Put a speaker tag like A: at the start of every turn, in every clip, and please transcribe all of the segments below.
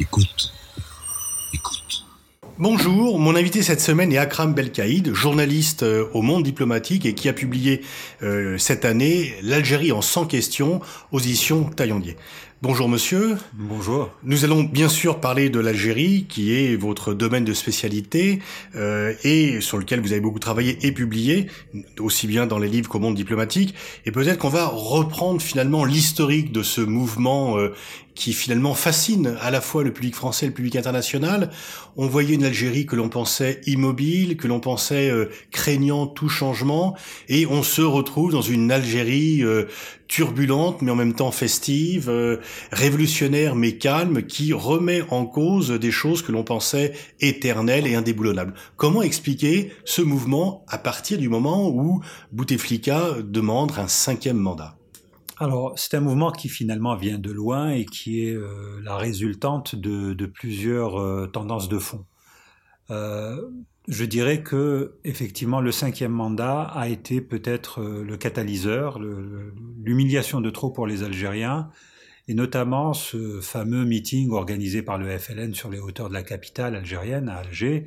A: Écoute. Écoute.
B: Bonjour, mon invité cette semaine est Akram Belkaïd, journaliste euh, au Monde diplomatique et qui a publié euh, cette année L'Algérie en 100 questions aux éditions Taillandier. Bonjour monsieur.
C: Bonjour.
B: Nous allons bien sûr parler de l'Algérie, qui est votre domaine de spécialité euh, et sur lequel vous avez beaucoup travaillé et publié, aussi bien dans les livres qu'au monde diplomatique. Et peut-être qu'on va reprendre finalement l'historique de ce mouvement euh, qui finalement fascine à la fois le public français et le public international. On voyait une Algérie que l'on pensait immobile, que l'on pensait euh, craignant tout changement, et on se retrouve dans une Algérie euh, turbulente mais en même temps festive, euh, révolutionnaire mais calme, qui remet en cause des choses que l'on pensait éternelles et indéboulonnables. Comment expliquer ce mouvement à partir du moment où Bouteflika demande un cinquième mandat?
C: Alors, c'est un mouvement qui finalement vient de loin et qui est euh, la résultante de, plusieurs euh, tendances de fond. Euh, je dirais que effectivement le cinquième mandat a été peut-être le catalyseur, l'humiliation de trop pour les Algériens, et notamment ce fameux meeting organisé par le FLN sur les hauteurs de la capitale algérienne, à Alger,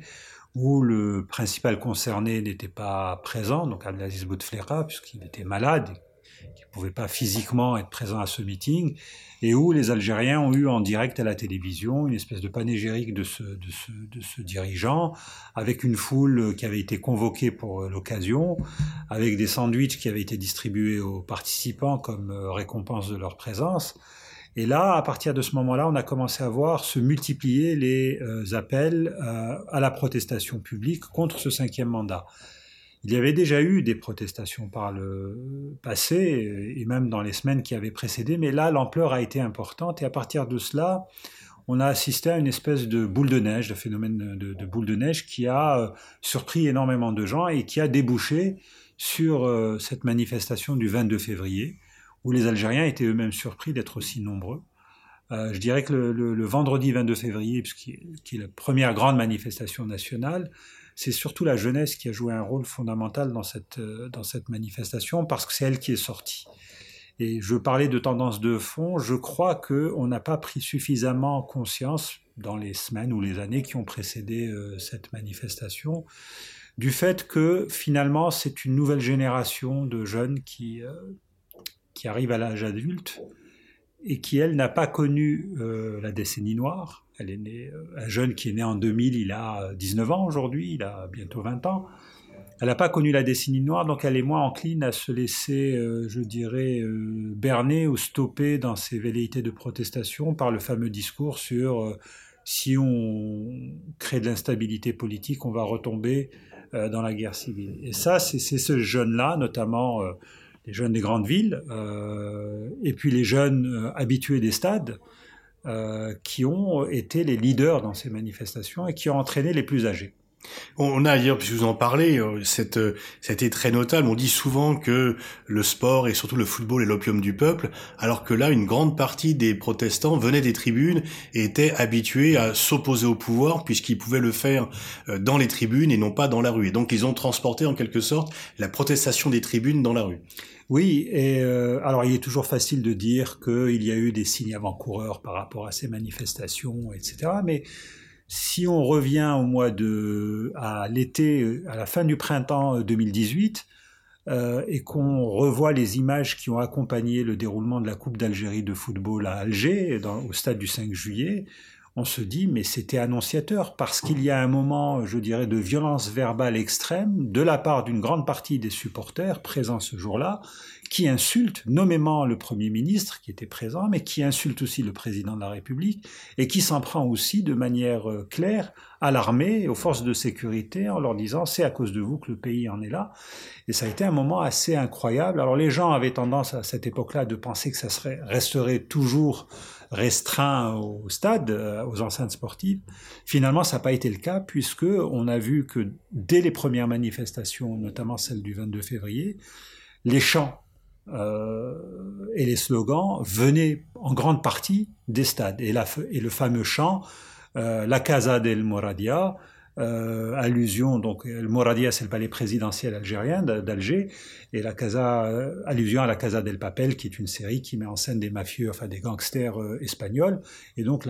C: où le principal concerné n'était pas présent, donc Abdelaziz Bouteflika, puisqu'il était malade, pouvait pas physiquement être présent à ce meeting, et où les Algériens ont eu en direct à la télévision une espèce de panégyrique de ce, dirigeant, avec une foule qui avait été convoquée pour l'occasion, avec des sandwichs qui avaient été distribués aux participants comme euh, récompense de leur présence. Et là, à partir de ce moment-là, on a commencé à voir se multiplier les euh, appels euh, à la protestation publique contre ce cinquième mandat. Il y avait déjà eu des protestations par le passé, et même dans les semaines qui avaient précédé, mais là, l'ampleur a été importante, et à partir de cela, on a assisté à une espèce de boule de neige, de phénomène de, boule de neige qui a euh, surpris énormément de gens et qui a débouché sur euh, cette manifestation du 22 février, où les Algériens étaient eux-mêmes surpris d'être aussi nombreux. Euh, je dirais que le, vendredi 22 février, qui est la première grande manifestation nationale, c'est surtout la jeunesse qui a joué un rôle fondamental dans cette, euh, dans cette manifestation parce que c'est elle qui est sortie. Et je parlais de tendance de fond, je crois qu'on n'a pas pris suffisamment conscience dans les semaines ou les années qui ont précédé euh, cette manifestation du fait que finalement c'est une nouvelle génération de jeunes qui, euh, qui arrivent à l'âge adulte et qui, elle, n'a pas connu la décennie noire, elle est née, euh, un jeune qui est né en 2000, il a 19 ans aujourd'hui, il a bientôt 20 ans. Elle n'a pas connu la décennie noire, donc elle est moins encline à se laisser, euh, je dirais, euh, berner ou stopper dans ses velléités de protestation par le fameux discours sur si on crée de l'instabilité politique, on va retomber dans la guerre civile. Et ça, c'est ce jeune-là, notamment les jeunes des grandes villes, et puis les jeunes habitués des stades, euh, qui ont été les leaders dans ces manifestations et qui ont entraîné les plus âgés.
B: On a d'ailleurs, puisque vous en parlez, euh, cette, euh, été très notable. On dit souvent que le sport et surtout le football est l'opium du peuple, alors que là, une grande partie des protestants venaient des tribunes et étaient habitués à s'opposer au pouvoir, puisqu'ils pouvaient le faire dans les tribunes et non pas dans la rue. Et donc, ils ont transporté en quelque sorte la protestation des tribunes dans la rue.
C: Oui, et euh, alors il est toujours facile de dire qu'il y a eu des signes avant-coureurs par rapport à ces manifestations, etc. Mais si on revient au mois de à l'été, à la fin du printemps 2018, euh, et qu'on revoit les images qui ont accompagné le déroulement de la Coupe d'Algérie de football à Alger, au stade du 5 juillet, on se dit mais c'était annonciateur parce qu'il y a un moment, je dirais, de violence verbale extrême de la part d'une grande partie des supporters présents ce jour-là, qui insultent nommément le Premier ministre qui était présent, mais qui insulte aussi le président de la République et qui s'en prend aussi de manière euh, claire à l'armée, aux forces de sécurité, en leur disant c'est à cause de vous que le pays en est là. Et ça a été un moment assez incroyable. Alors les gens avaient tendance à cette époque-là de penser que ça serait, resterait toujours restreint au stade, euh, aux enceintes sportives. Finalement, ça n'a pas été le cas puisque on a vu que dès les premières manifestations, notamment celle du 22 février, les chants euh, et les slogans venaient en grande partie des stades. Et, le fameux chant, euh, La Casa del Moradia, euh, allusion, donc le Moradia c'est le palais présidentiel algérien d'Alger, et la Casa, euh, allusion à la Casa del Papel, qui est une série qui met en scène des mafieux, enfin des gangsters euh, espagnols. Et donc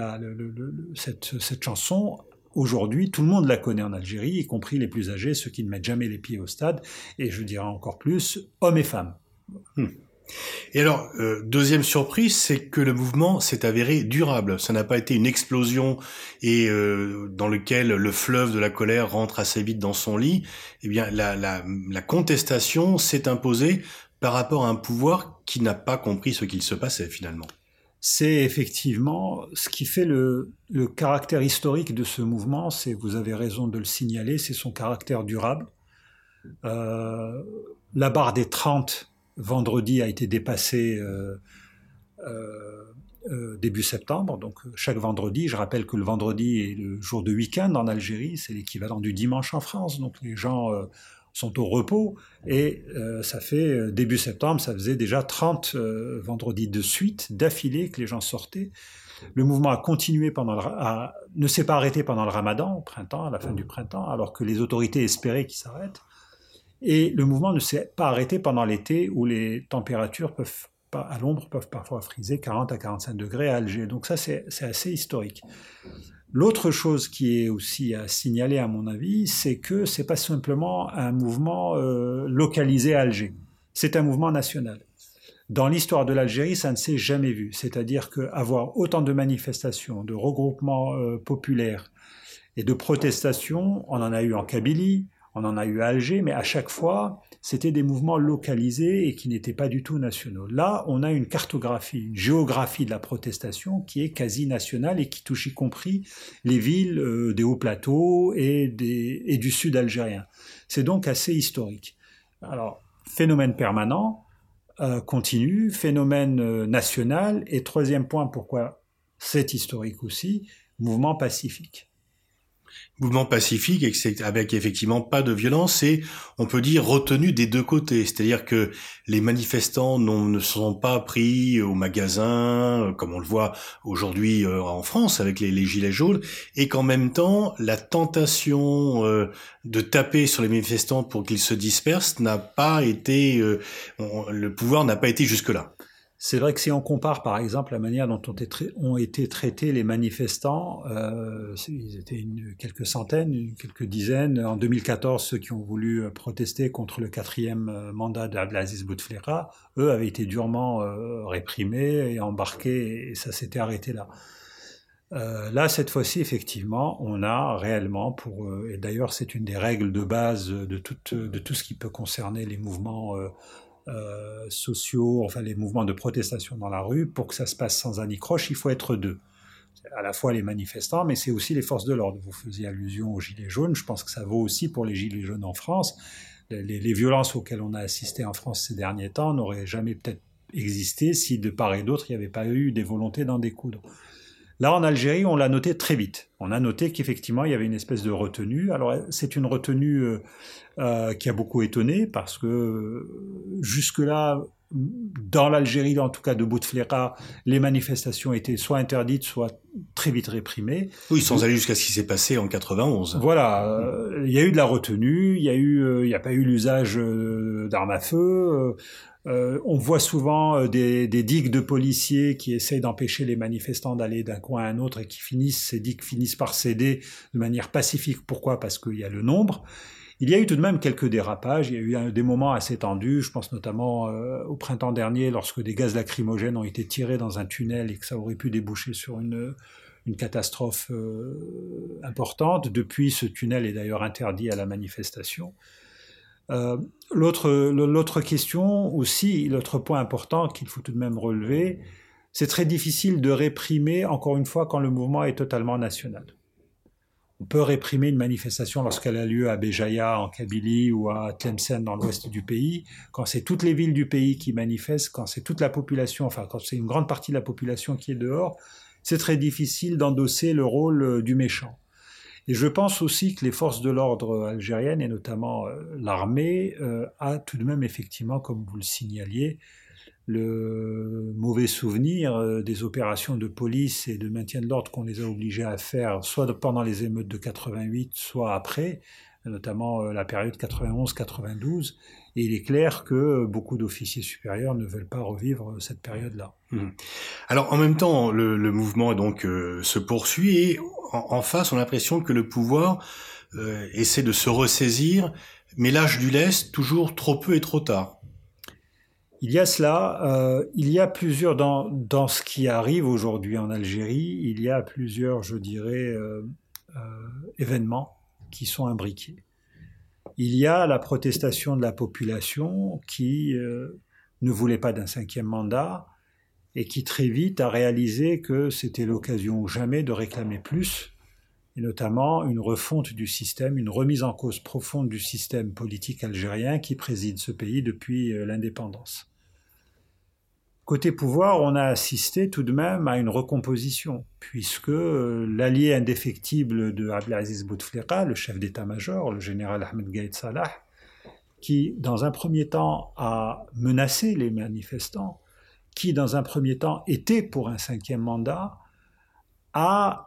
C: cette, cette chanson Aujourd'hui, tout le monde la connaît en Algérie, y compris les plus âgés, ceux qui ne mettent jamais les pieds au stade, et je dirais encore plus, hommes et femmes.
B: Hmm. Et alors, euh, deuxième surprise, c'est que le mouvement s'est avéré durable. Ça n'a pas été une explosion et euh, dans lequel le fleuve de la colère rentre assez vite dans son lit. Eh bien, la, contestation s'est imposée par rapport à un pouvoir qui n'a pas compris ce qu'il se passait finalement.
C: C'est effectivement ce qui fait le, le caractère historique de ce mouvement, c'est, vous avez raison de le signaler, c'est son caractère durable. Euh, la barre des 30 vendredi a été dépassé euh, euh, euh, début septembre. Donc chaque vendredi, je rappelle que le vendredi est le jour de week-end en Algérie, c'est l'équivalent du dimanche en France. Donc les gens sont au repos et ça fait début septembre, ça faisait déjà 30 vendredis de suite, d'affilée que les gens sortaient. Le mouvement a continué pendant le, ne s'est pas arrêté pendant le ramadan, au printemps, à la fin du printemps, alors que les autorités espéraient qu'il s'arrête. Et le mouvement ne s'est pas arrêté pendant l'été où les températures peuvent, à l'ombre peuvent parfois friser 40 à 45 degrés à Alger. Donc ça, c'est assez historique. L'autre chose qui est aussi à signaler, à mon avis, c'est que c'est pas simplement un mouvement euh, localisé à Alger. C'est un mouvement national. Dans l'histoire de l'Algérie, ça ne s'est jamais vu. C'est-à-dire qu'avoir autant de manifestations, de regroupements euh, populaires et de protestations, on en a eu en Kabylie, on en a eu à Alger, mais à chaque fois, c'était des mouvements localisés et qui n'étaient pas du tout nationaux. Là, on a une cartographie, une géographie de la protestation qui est quasi nationale et qui touche y compris les villes euh, des hauts plateaux et, du sud algérien. C'est donc assez historique. Alors, phénomène permanent, euh, continu, phénomène euh, national, et troisième point, pourquoi c'est historique aussi, mouvement pacifique
B: mouvement pacifique avec effectivement pas de violence et on peut dire retenu des deux côtés. C'est-à-dire que les manifestants ne sont pas pris au magasin, euh, comme on le voit aujourd'hui euh, en France avec les, gilets jaunes, et qu'en même temps, la tentation euh, de taper sur les manifestants pour qu'ils se dispersent n'a pas été, le pouvoir n'a pas été jusque-là.
C: C'est vrai que si on compare par exemple la manière dont ont été, traités les manifestants, euh, ils étaient une, quelques centaines, quelques dizaines. En 2014, ceux qui ont voulu euh, protester contre le quatrième euh, mandat d'Abdelaziz Bouteflika, eux avaient été durement réprimés et embarqués et ça s'était arrêté là. là, cette fois-ci, effectivement, on a réellement, pour, et d'ailleurs c'est une des règles de base de tout, de tout ce qui peut concerner les mouvements sociaux, enfin les mouvements de protestation dans la rue, pour que ça se passe sans anicroche, il faut être deux. À la fois les manifestants, mais c'est aussi les forces de l'ordre. Vous faisiez allusion aux gilets jaunes, je pense que ça vaut aussi pour les gilets jaunes en France. Les, les violences auxquelles on a assisté en France ces derniers temps n'auraient jamais peut-être existé si de part et d'autre il n'y avait pas eu des volontés d'en découdre. Là, en Algérie, on l'a noté très vite. On a noté qu'effectivement, il y avait une espèce de retenue. Alors, c'est une retenue euh, euh, qui a beaucoup étonné parce que euh, jusque-là, dans l'Algérie, en tout cas de Bouteflika, les manifestations étaient soit interdites, soit très vite réprimées.
B: Oui, sans aller jusqu'à ce qui s'est passé en 91.
C: Voilà, il y a eu de la retenue, il y a eu, il n'y a pas eu l'usage d'armes à feu. Euh, on voit souvent euh, des, digues de policiers qui essayent d'empêcher les manifestants d'aller d'un coin à un autre et qui finissent, ces digues finissent par céder de manière pacifique. Pourquoi? Parce qu'il y a le nombre. Il y a eu tout de même quelques dérapages, il y a eu des moments assez tendus, je pense notamment euh, au printemps dernier lorsque des gaz lacrymogènes ont été tirés dans un tunnel et que ça aurait pu déboucher sur une, une catastrophe importante. Depuis, ce tunnel est d'ailleurs interdit à la manifestation. Euh, l'autre question aussi, l'autre point important qu'il faut tout de même relever, c'est très difficile de réprimer, encore une fois, quand le mouvement est totalement national. On peut réprimer une manifestation lorsqu'elle a lieu à Béjaïa en Kabylie ou à Tlemcen dans l'ouest du pays, quand c'est toutes les villes du pays qui manifestent, quand c'est toute la population, enfin quand c'est une grande partie de la population qui est dehors, c'est très difficile d'endosser le rôle euh, du méchant. Et je pense aussi que les forces de l'ordre algériennes, et notamment euh, l'armée, euh, a tout de même effectivement, comme vous le signaliez, le mauvais souvenir euh, des opérations de police et de maintien de l'ordre qu'on les a obligés à faire, soit pendant les émeutes de 88, soit après, notamment la période 91-92. Et il est clair que beaucoup d'officiers supérieurs ne veulent pas revivre cette période-là.
B: Mmh. Alors en même temps, le, mouvement donc euh, se poursuit et en, face, on a l'impression que le pouvoir essaie de se ressaisir, mais l'âge du lest toujours trop peu et trop tard.
C: Il y a cela, euh, il y a plusieurs, dans, dans ce qui arrive aujourd'hui en Algérie, il y a plusieurs, je dirais, euh, euh, événements qui sont imbriqués. Il y a la protestation de la population qui ne voulait pas d'un cinquième mandat et qui très vite a réalisé que c'était l'occasion ou jamais de réclamer plus, et notamment une refonte du système, une remise en cause profonde du système politique algérien qui préside ce pays depuis l'indépendance. Côté pouvoir, on a assisté tout de même à une recomposition, puisque euh, l'allié indéfectible de Abdelaziz Bouteflika, le chef d'état-major, le général Ahmed Gaïd Salah, qui dans un premier temps a menacé les manifestants, qui dans un premier temps était pour un cinquième mandat, a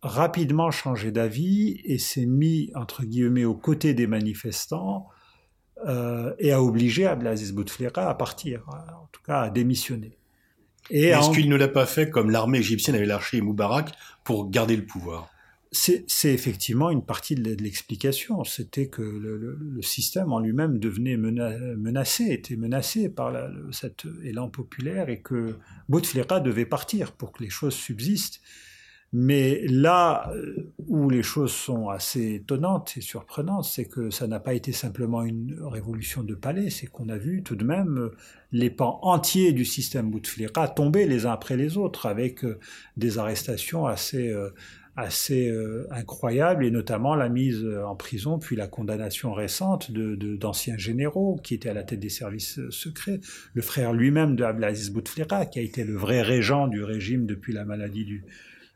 C: rapidement changé d'avis et s'est mis, entre guillemets, aux côtés des manifestants euh, et a obligé Abdelaziz Bouteflika à partir, en tout cas à démissionner.
B: Est-ce qu'il ne l'a pas fait comme l'armée égyptienne avait lâché Moubarak pour garder le pouvoir?
C: C'est effectivement une partie de l'explication. C'était que le, système en lui-même devenait menacé, était menacé par cet élan populaire et que Bouteflika devait partir pour que les choses subsistent. Mais là euh, où les choses sont assez étonnantes et surprenantes, c'est que ça n'a pas été simplement une révolution de palais, c'est qu'on a vu tout de même euh, les pans entiers du système Bouteflika tomber les uns après les autres, avec euh, des arrestations assez, assez incroyables, et notamment la mise en prison, puis la condamnation récente d'anciens de, généraux qui étaient à la tête des services secrets. Le frère lui-même de Abdelaziz Bouteflika, qui a été le vrai régent du régime depuis la maladie du,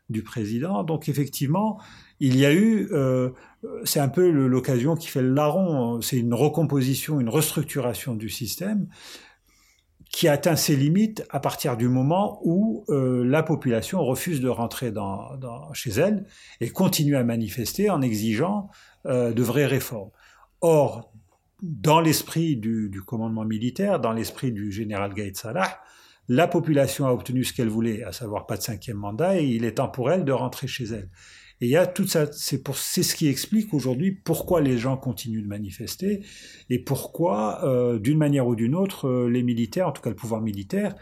C: du président. Donc effectivement, il y a eu, euh, c'est un peu l'occasion qui fait le larron, c'est une recomposition, une restructuration du système qui atteint ses limites à partir du moment où euh, la population refuse de rentrer chez elle et continue à manifester en exigeant euh, de vraies réformes. Or, dans l'esprit du, du, commandement militaire, dans l'esprit du général Gaïd Salah, la population a obtenu ce qu'elle voulait, à savoir pas de cinquième mandat, et il est temps pour elle de rentrer chez elle. Et il y a tout ça, c'est pour, c'est ce qui explique aujourd'hui pourquoi les gens continuent de manifester et pourquoi, euh, d'une manière ou d'une autre, euh, les militaires, en tout cas le pouvoir militaire,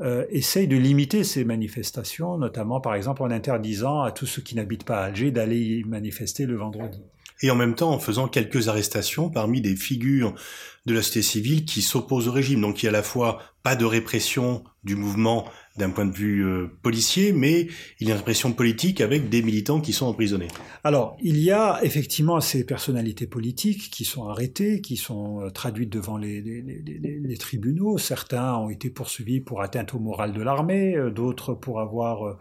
C: euh, de limiter ces manifestations, notamment par exemple en interdisant à tous ceux qui n'habitent pas à Alger d'aller y manifester le vendredi
B: et en même temps en faisant quelques arrestations parmi des figures de la société civile qui s'opposent au régime. Donc il y a à la fois pas de répression du mouvement d'un point de vue euh, policier, mais il y a une répression politique avec des militants qui sont emprisonnés.
C: Alors, il y a effectivement ces personnalités politiques qui sont arrêtées, qui sont euh, traduites devant les, tribunaux. Certains ont été poursuivis pour atteinte au moral de l'armée, euh, d'autres pour avoir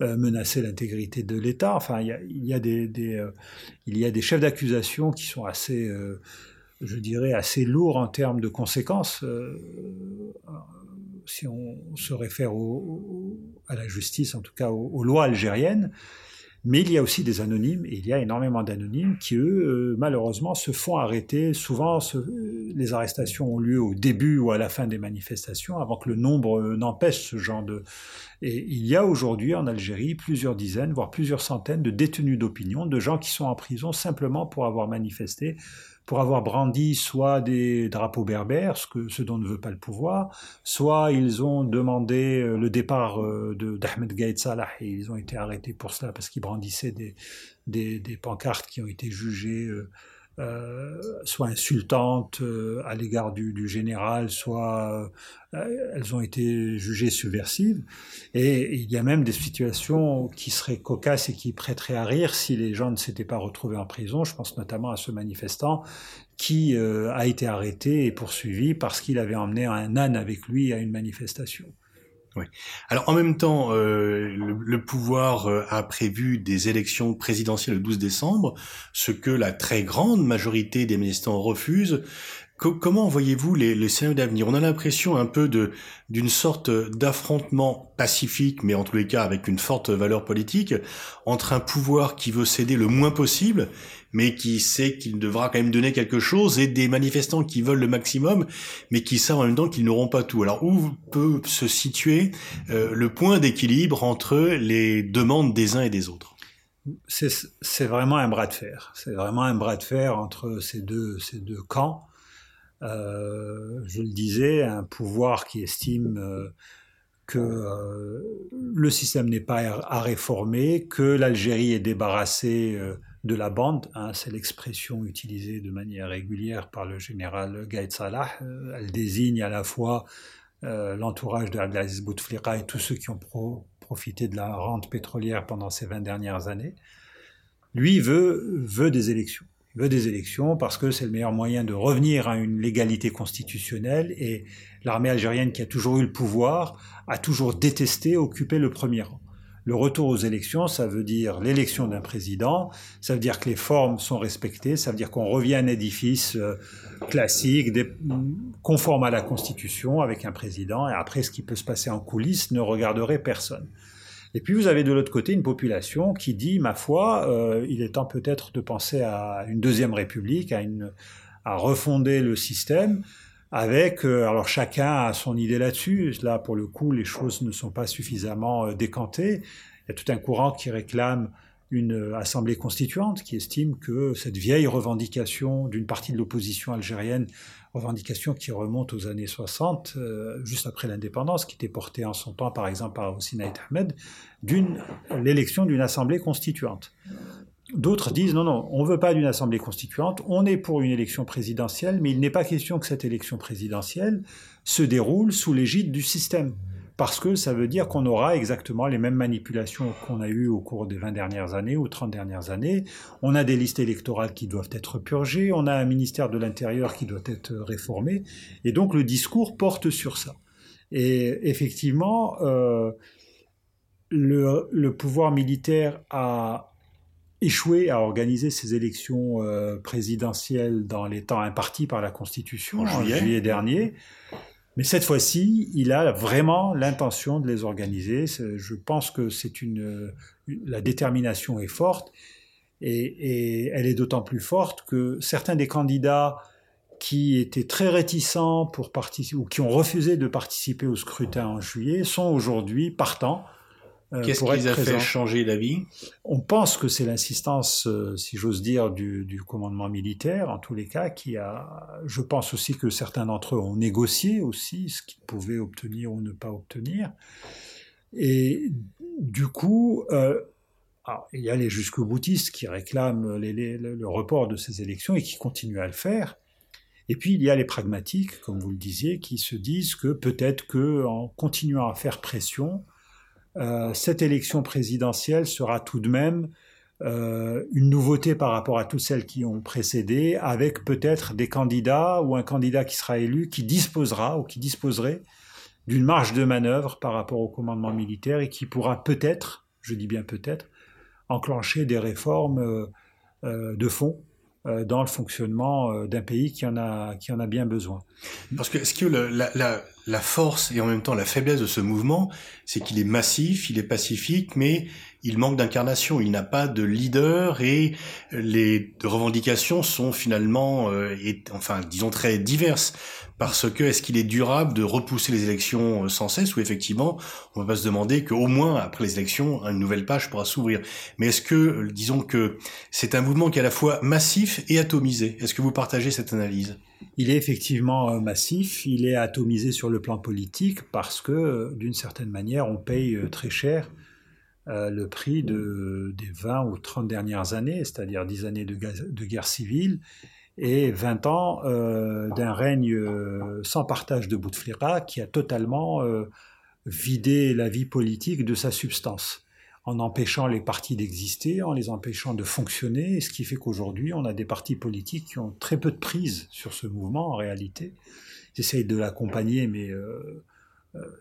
C: menacer l'intégrité de l'État. Enfin, il y a, il y a des, des euh, il y a des chefs d'accusation qui sont assez, euh, je dirais, assez lourds en termes de conséquences. si on se réfère au, à la justice, en tout cas aux lois algériennes, mais il y a aussi des anonymes, et il y a énormément d'anonymes qui, eux, malheureusement, se font arrêter. Souvent, les arrestations ont lieu au début ou à la fin des manifestations, avant que le nombre n'empêche ce genre de, et il y a aujourd'hui en Algérie plusieurs dizaines, voire plusieurs centaines de détenus d'opinion, de gens qui sont en prison simplement pour avoir manifesté, pour avoir brandi soit des drapeaux berbères, ce, que, ce dont ne veut pas le pouvoir, soit ils ont demandé euh, le départ euh, d'Ahmed Gaïd Salah et ils ont été arrêtés pour cela parce qu'ils brandissaient des, des, des, pancartes qui ont été jugées euh, euh, soit insultantes euh, à l'égard du, du, général, soit euh, elles ont été jugées subversives. Et il y a même des situations qui seraient cocasses et qui prêteraient à rire si les gens ne s'étaient pas retrouvés en prison. Je pense notamment à ce manifestant qui a été arrêté et poursuivi parce qu'il avait emmené un âne avec lui à une manifestation.
B: Alors en même temps, euh, le, pouvoir euh, a prévu des élections présidentielles le 12 décembre, ce que la très grande majorité des manifestants refusent. Comment voyez-vous les, les scénarios d'avenir? On a l'impression un peu de d'une sorte d'affrontement pacifique, mais en tous les cas avec une forte valeur politique, entre un pouvoir qui veut céder le moins possible, mais qui sait qu'il devra quand même donner quelque chose, et des manifestants qui veulent le maximum, mais qui savent en même temps qu'ils n'auront pas tout. Alors où peut se situer euh, le point d'équilibre entre les demandes des uns et des autres?
C: C'est vraiment un bras de fer. C'est vraiment un bras de fer entre ces deux, ces deux camps. Euh, je le disais, un pouvoir qui estime euh, que euh, le système n'est pas à réformer, que l'Algérie est débarrassée de la bande, hein, c'est l'expression utilisée de manière régulière par le général Gaïd Salah, elle désigne à la fois l'entourage de Abdelaziz Bouteflika et tous ceux qui ont profité de la rente pétrolière pendant ces 20 dernières années. Lui veut, veut des élections veut des élections parce que c'est le meilleur moyen de revenir à une légalité constitutionnelle et l'armée algérienne qui a toujours eu le pouvoir a toujours détesté occuper le premier rang. Le retour aux élections, ça veut dire l'élection d'un président, ça veut dire que les formes sont respectées, ça veut dire qu'on revient à un édifice euh, classique, conforme à la Constitution, avec un président, et après ce qui peut se passer en coulisses ne regarderait personne. Et puis vous avez de l'autre côté une population qui dit, ma foi, euh, il est temps peut-être de penser à une deuxième république, à, une, à refonder le système, avec, euh, alors chacun a son idée là-dessus. Là, pour le coup, les choses ne sont pas suffisamment euh, décantées. Il y a tout un courant qui réclame une assemblée constituante, qui estime que cette vieille revendication d'une partie de l'opposition algérienne revendication qui remonte aux années 60, euh, juste après l'indépendance, qui était portée en son temps, par exemple, par Hossein Ahmed, d'une l'élection d'une assemblée constituante. D'autres disent non, non, on ne veut pas d'une assemblée constituante, on est pour une élection présidentielle, mais il n'est pas question que cette élection présidentielle se déroule sous l'égide du système parce que ça veut dire qu'on aura exactement les mêmes manipulations qu'on a eues au cours des 20 dernières années ou 30 dernières années. On a des listes électorales qui doivent être purgées, on a un ministère de l'Intérieur qui doit être réformé, et donc le discours porte sur ça. Et effectivement, euh, le, pouvoir militaire a échoué à organiser ces élections euh, présidentielles dans les temps impartis par la Constitution en juillet dernier. Mais cette fois-ci, il a vraiment l'intention de les organiser. Je pense que la détermination est forte et, elle est d'autant plus forte que certains des candidats qui étaient très réticents ou qui ont refusé de participer au scrutin en juillet sont aujourd'hui partants
B: Qu'est-ce qui les a fait changer d'avis
C: On pense que c'est l'insistance, euh, si j'ose dire, du, du, commandement militaire, en tous les cas, qui a. Je pense aussi que certains d'entre eux ont négocié aussi ce qu'ils pouvaient obtenir ou ne pas obtenir. Et du coup, euh, il y a les jusqu'au boutistes qui réclament les, le report de ces élections et qui continuent à le faire. Et puis il y a les pragmatiques, comme vous le disiez, qui se disent que peut-être que en continuant à faire pression, euh, cette élection présidentielle sera tout de même euh, une nouveauté par rapport à toutes celles qui ont précédé, avec peut-être des candidats ou un candidat qui sera élu qui disposera ou qui disposerait d'une marge de manœuvre par rapport au commandement militaire et qui pourra peut-être, je dis bien peut-être, enclencher des réformes euh, de fond dans le fonctionnement euh, d'un pays qui en a qui en a bien besoin.
B: Parce que est-ce que la, la, force et en même temps la faiblesse de ce mouvement, c'est qu'il est massif, il est pacifique, mais il manque d'incarnation, il n'a pas de leader et les revendications sont finalement, euh, et, enfin, disons très diverses. Parce que est-ce qu'il est durable de repousser les élections euh, sans cesse ou effectivement on va pas se demander qu'au moins après les élections une nouvelle page pourra s'ouvrir. Mais est-ce que euh, disons que c'est un mouvement qui est à la fois massif et atomisé Est-ce que vous partagez cette analyse?
C: Il est effectivement massif, il est atomisé sur le plan politique parce que, d'une certaine manière, on paye très cher euh, le prix de, des 20 ou 30 dernières années, c'est-à-dire 10 années de, de, guerre civile et 20 ans euh, d'un règne euh, sans partage de Bouteflika qui a totalement vidé la vie politique de sa substance en empêchant les partis d'exister, en les empêchant de fonctionner, ce qui fait qu'aujourd'hui, on a des partis politiques qui ont très peu de prise sur ce mouvement en réalité. Ils essayent de l'accompagner, mais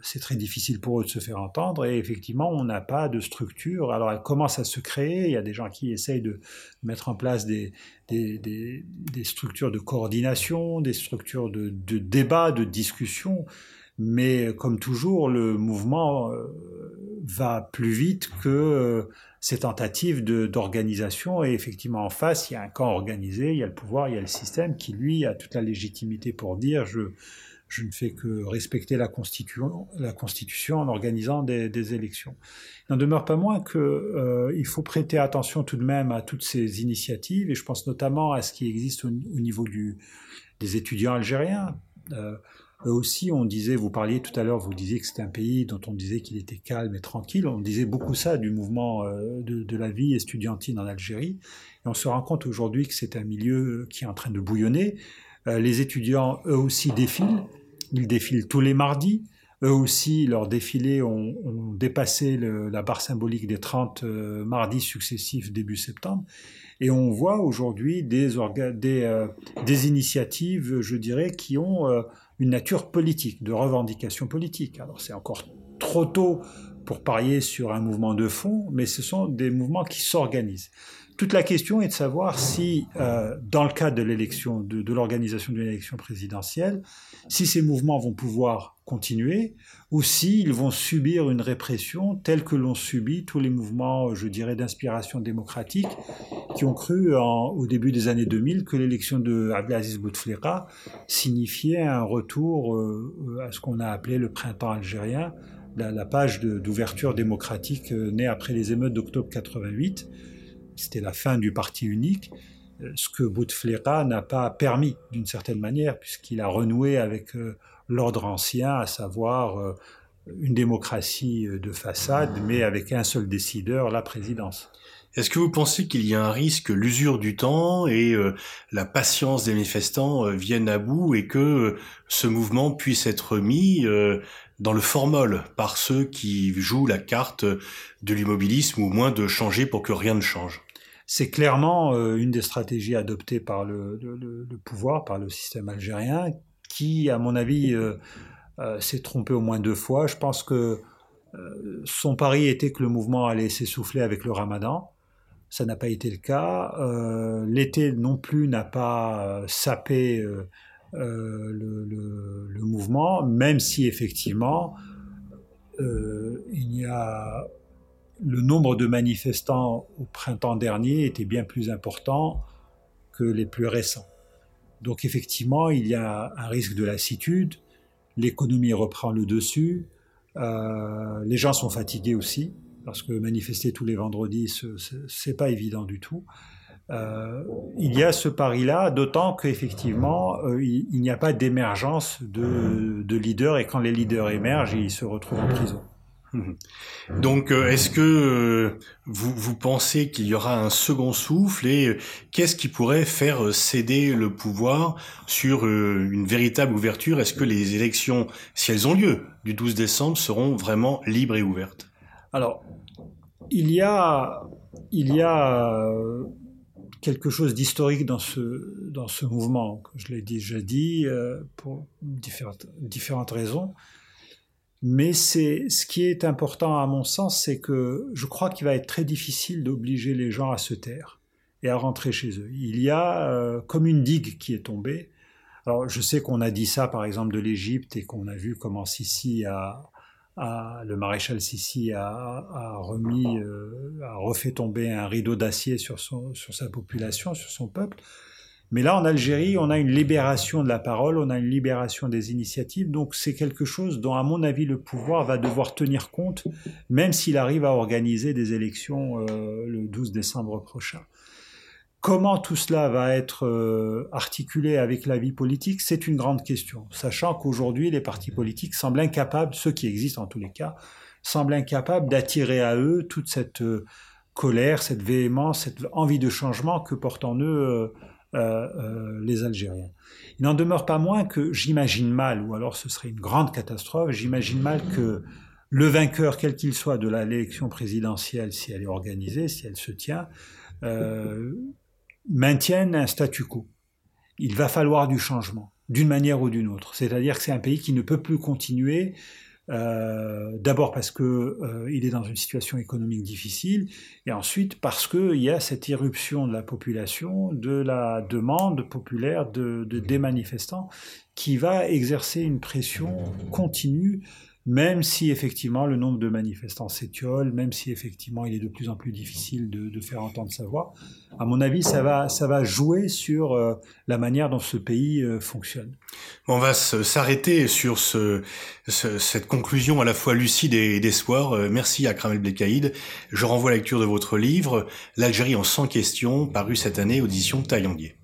C: c'est très difficile pour eux de se faire entendre et effectivement on n'a pas de structure. Alors elle commence à se créer, il y a des gens qui essayent de mettre en place des, des, des, des structures de coordination, des structures de, de, débat, de discussion, mais comme toujours le mouvement va plus vite que ces tentatives d'organisation. Et effectivement en face il y a un camp organisé, il y a le pouvoir, il y a le système qui lui a toute la légitimité pour dire je je ne fais que respecter la Constitution, en organisant des, élections. Il n'en demeure pas moins qu'il euh, faut prêter attention tout de même à toutes ces initiatives, et je pense notamment à ce qui existe au, niveau des étudiants algériens. Euh, eux aussi, on disait, vous parliez tout à l'heure, vous disiez que c'était un pays dont on disait qu'il était calme et tranquille. On disait beaucoup ça du mouvement euh, de, la vie estudiantine en Algérie. Et on se rend compte aujourd'hui que c'est un milieu qui est en train de bouillonner. Les étudiants, eux aussi, défilent. Ils défilent tous les mardis. Eux aussi, leurs défilés ont, dépassé la barre symbolique des 30 euh, mardis successifs début septembre. Et on voit aujourd'hui des, euh, initiatives, je dirais, qui ont euh, une nature politique, de revendication politique. Alors c'est encore trop tôt pour parier sur un mouvement de fond, mais ce sont des mouvements qui s'organisent. Toute la question est de savoir si, euh, dans le cadre de l'élection, de, de l'organisation d'une élection présidentielle, si ces mouvements vont pouvoir continuer ou s'ils vont subir une répression telle que l'ont subi tous les mouvements, je dirais, d'inspiration démocratique qui ont cru au début des années 2000 que l'élection de Abdelaziz Bouteflika signifiait un retour euh, à ce qu'on a appelé le printemps algérien, la, la page d'ouverture démocratique euh, née après les émeutes d'octobre 88 c'était la fin du parti unique, euh, ce que Bouteflika n'a pas permis d'une certaine manière, puisqu'il a renoué avec euh, l'ordre ancien, à savoir euh, une démocratie de façade, mais avec un seul décideur, la présidence.
B: Est-ce que vous pensez qu'il y a un risque que l'usure du temps et la patience des manifestants viennent à bout et que ce mouvement puisse être mis dans le formol par ceux qui jouent la carte de l'immobilisme ou moins de changer pour que rien ne change?
C: C'est clairement euh, une des stratégies adoptées par le, pouvoir, par le système algérien, qui, à mon avis, euh, euh, s'est trompé au moins deux fois. Je pense que son pari était que le mouvement allait s'essouffler avec le ramadan. Ça n'a pas été le cas. L'été non plus n'a pas sapé le, mouvement, même si effectivement il y a le nombre de manifestants au printemps dernier était bien plus important que les plus récents. Donc effectivement, il y a un risque de lassitude, l'économie reprend le dessus, euh, les gens sont fatigués aussi, parce que manifester tous les vendredis, c'est pas évident du tout. Euh, il y a ce pari-là, d'autant qu'effectivement, euh, il, n'y a pas d'émergence de leaders, et quand les leaders émergent, ils se retrouvent en prison.
B: Donc, euh, est-ce que euh, vous, pensez qu'il y aura un second souffle et euh, qu'est-ce qui pourrait faire céder le pouvoir sur une véritable ouverture? Est-ce que les élections, si elles ont lieu du 12 décembre, seront vraiment libres et ouvertes?
C: Alors, il y a, il y a quelque chose d'historique dans ce, dans ce mouvement, je l'ai déjà dit, pour différentes, différentes raisons. Mais c'est ce qui est important à mon sens, c'est que je crois qu'il va être très difficile d'obliger les gens à se taire et à rentrer chez eux. Il y a euh, comme une digue qui est tombée. Alors je sais qu'on a dit ça par exemple de l'Égypte et qu'on a vu comment Sisi a, le maréchal Sisi a, a remis, euh, a refait tomber un rideau d'acier sur, son, sur sa population, sur son peuple. Mais là, en Algérie, on a une libération de la parole, on a une libération des initiatives, donc c'est quelque chose dont, à mon avis, le pouvoir va devoir tenir compte, même s'il arrive à organiser des élections euh, le 12 décembre prochain. Comment tout cela va être euh, articulé avec la vie politique, c'est une grande question, sachant qu'aujourd'hui, les partis politiques semblent incapables, ceux qui existent en tous les cas, semblent incapables d'attirer à eux toute cette euh, colère, cette véhémence, cette envie de changement que portent en eux euh, les Algériens. Il n'en demeure pas moins que j'imagine mal, ou alors ce serait une grande catastrophe, j'imagine mal que le vainqueur, quel qu'il soit, de l'élection présidentielle, si elle est organisée, si elle se tient, euh, maintienne un statu quo. Il va falloir du changement, d'une manière ou d'une autre. C'est-à-dire que c'est un pays qui ne peut plus continuer Euh, D'abord parce que euh, il est dans une situation économique difficile, et ensuite parce qu'il y a cette irruption de la population, de la demande populaire de, de des manifestants, qui va exercer une pression continue même si effectivement le nombre de manifestants s'étiole, même si effectivement il est de plus en plus difficile de, faire entendre sa voix, à mon avis, ça va, ça va jouer sur euh, la manière dont ce pays euh, fonctionne.
B: On va s'arrêter sur ce, ce, cette conclusion à la fois lucide et d'espoir. Euh, merci à Kramel Blekaïd. Je renvoie à la lecture de votre livre, L'Algérie en 100 questions, paru cette année, audition Taillandier.